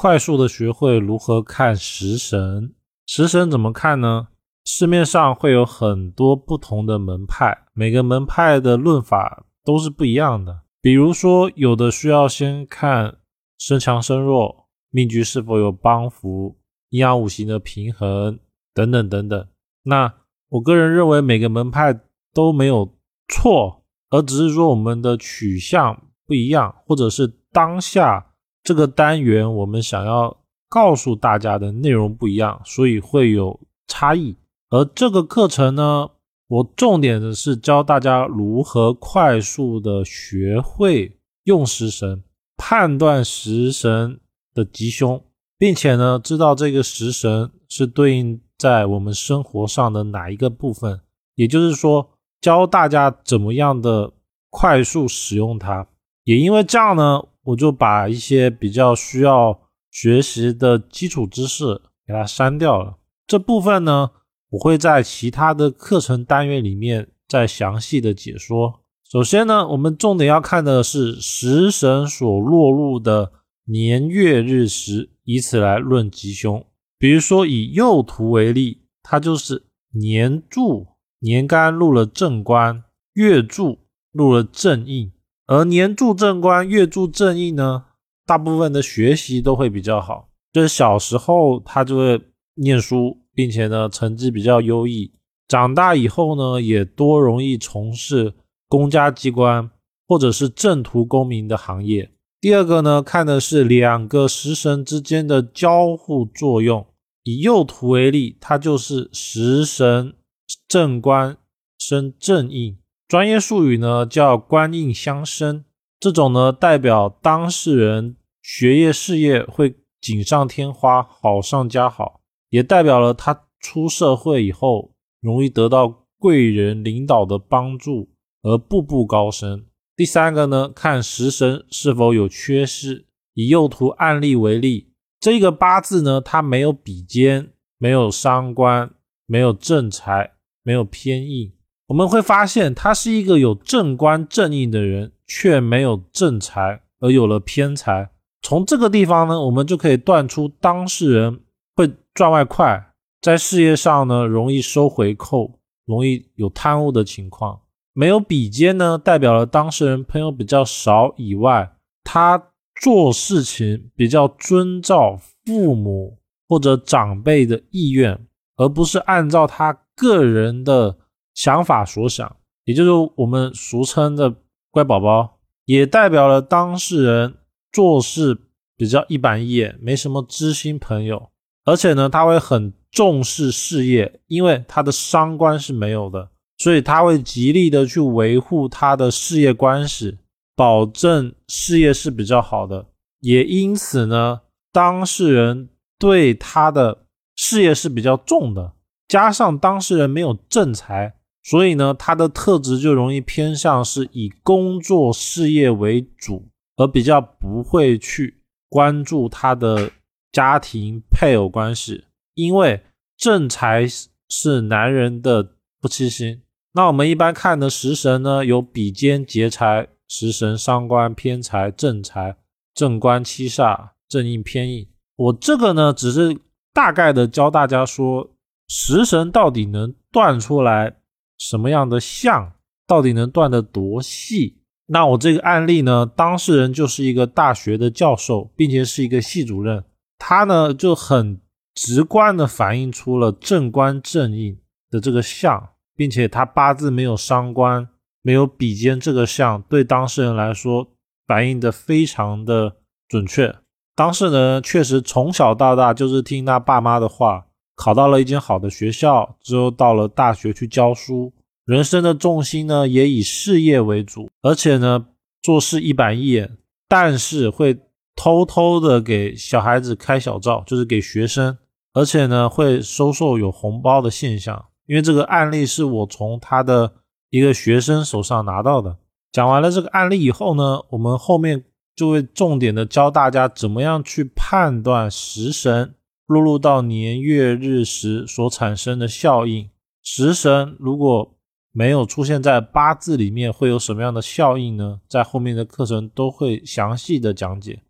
快速的学会如何看食神。食神怎么看呢？市面上会有很多不同的门派，每个门派的论法都是不一样的。比如说，有的需要先看身强身弱、命局是否有帮扶、阴阳五行的平衡等等等等。那我个人认为，每个门派都没有错，而只是说我们的取向不一样，或者是当下这个单元我们想要告诉大家的内容不一样，所以会有差异。而这个课程呢，我重点的是教大家如何快速的学会用食神，判断食神的吉凶，并且呢，知道这个食神是对应。在我们生活上的哪一个部分？也就是说，教大家怎么样的快速使用它。也因为这样呢，我就把一些比较需要学习的基础知识给它删掉了。这部分呢，我会在其他的课程单元里面再详细的解说。首先呢，我们重点要看的是食神所落入的年月日时，以此来论吉凶。比如说以右图为例，它就是年柱年干入了正官，月柱入了正印，而年柱正官，月柱正印呢，大部分的学习都会比较好，就是小时候他就会念书，并且呢成绩比较优异，长大以后呢也多容易从事公家机关或者是正途公民的行业。第二个呢，看的是两个食神之间的交互作用。以右图为例，它就是食神正官生正印，专业术语呢叫官印相生。这种呢代表当事人学业事业会锦上添花，好上加好，也代表了他出社会以后容易得到贵人领导的帮助而步步高升。第三个呢，看食神是否有缺失。以右图案例为例。这个八字呢，它没有比肩，没有伤官，没有正财，没有偏印。我们会发现，他是一个有正官正印的人，却没有正财，而有了偏财。从这个地方呢，我们就可以断出当事人会赚外快，在事业上呢容易收回扣，容易有贪污的情况。没有比肩呢，代表了当事人朋友比较少以外，他。做事情比较遵照父母或者长辈的意愿，而不是按照他个人的想法所想，也就是我们俗称的乖宝宝，也代表了当事人做事比较一板一眼，没什么知心朋友，而且呢，他会很重视事业，因为他的伤官是没有的，所以他会极力的去维护他的事业关系。保证事业是比较好的，也因此呢，当事人对他的事业是比较重的，加上当事人没有正财，所以呢，他的特质就容易偏向是以工作事业为主，而比较不会去关注他的家庭配偶关系，因为正财是男人的夫妻心。那我们一般看的食神呢，有比肩劫财。食神伤官偏财正财正官七煞正印偏印，我这个呢只是大概的教大家说食神到底能断出来什么样的相，到底能断得多细。那我这个案例呢，当事人就是一个大学的教授，并且是一个系主任，他呢就很直观的反映出了正官正印的这个相，并且他八字没有伤官。没有比肩这个相，对当事人来说反映的非常的准确。当事人确实从小到大就是听他爸妈的话，考到了一间好的学校，之后到了大学去教书，人生的重心呢也以事业为主，而且呢做事一板一眼，但是会偷偷的给小孩子开小灶，就是给学生，而且呢会收受有红包的现象。因为这个案例是我从他的。一个学生手上拿到的。讲完了这个案例以后呢，我们后面就会重点的教大家怎么样去判断食神落入到年月日时所产生的效应。食神如果没有出现在八字里面，会有什么样的效应呢？在后面的课程都会详细的讲解。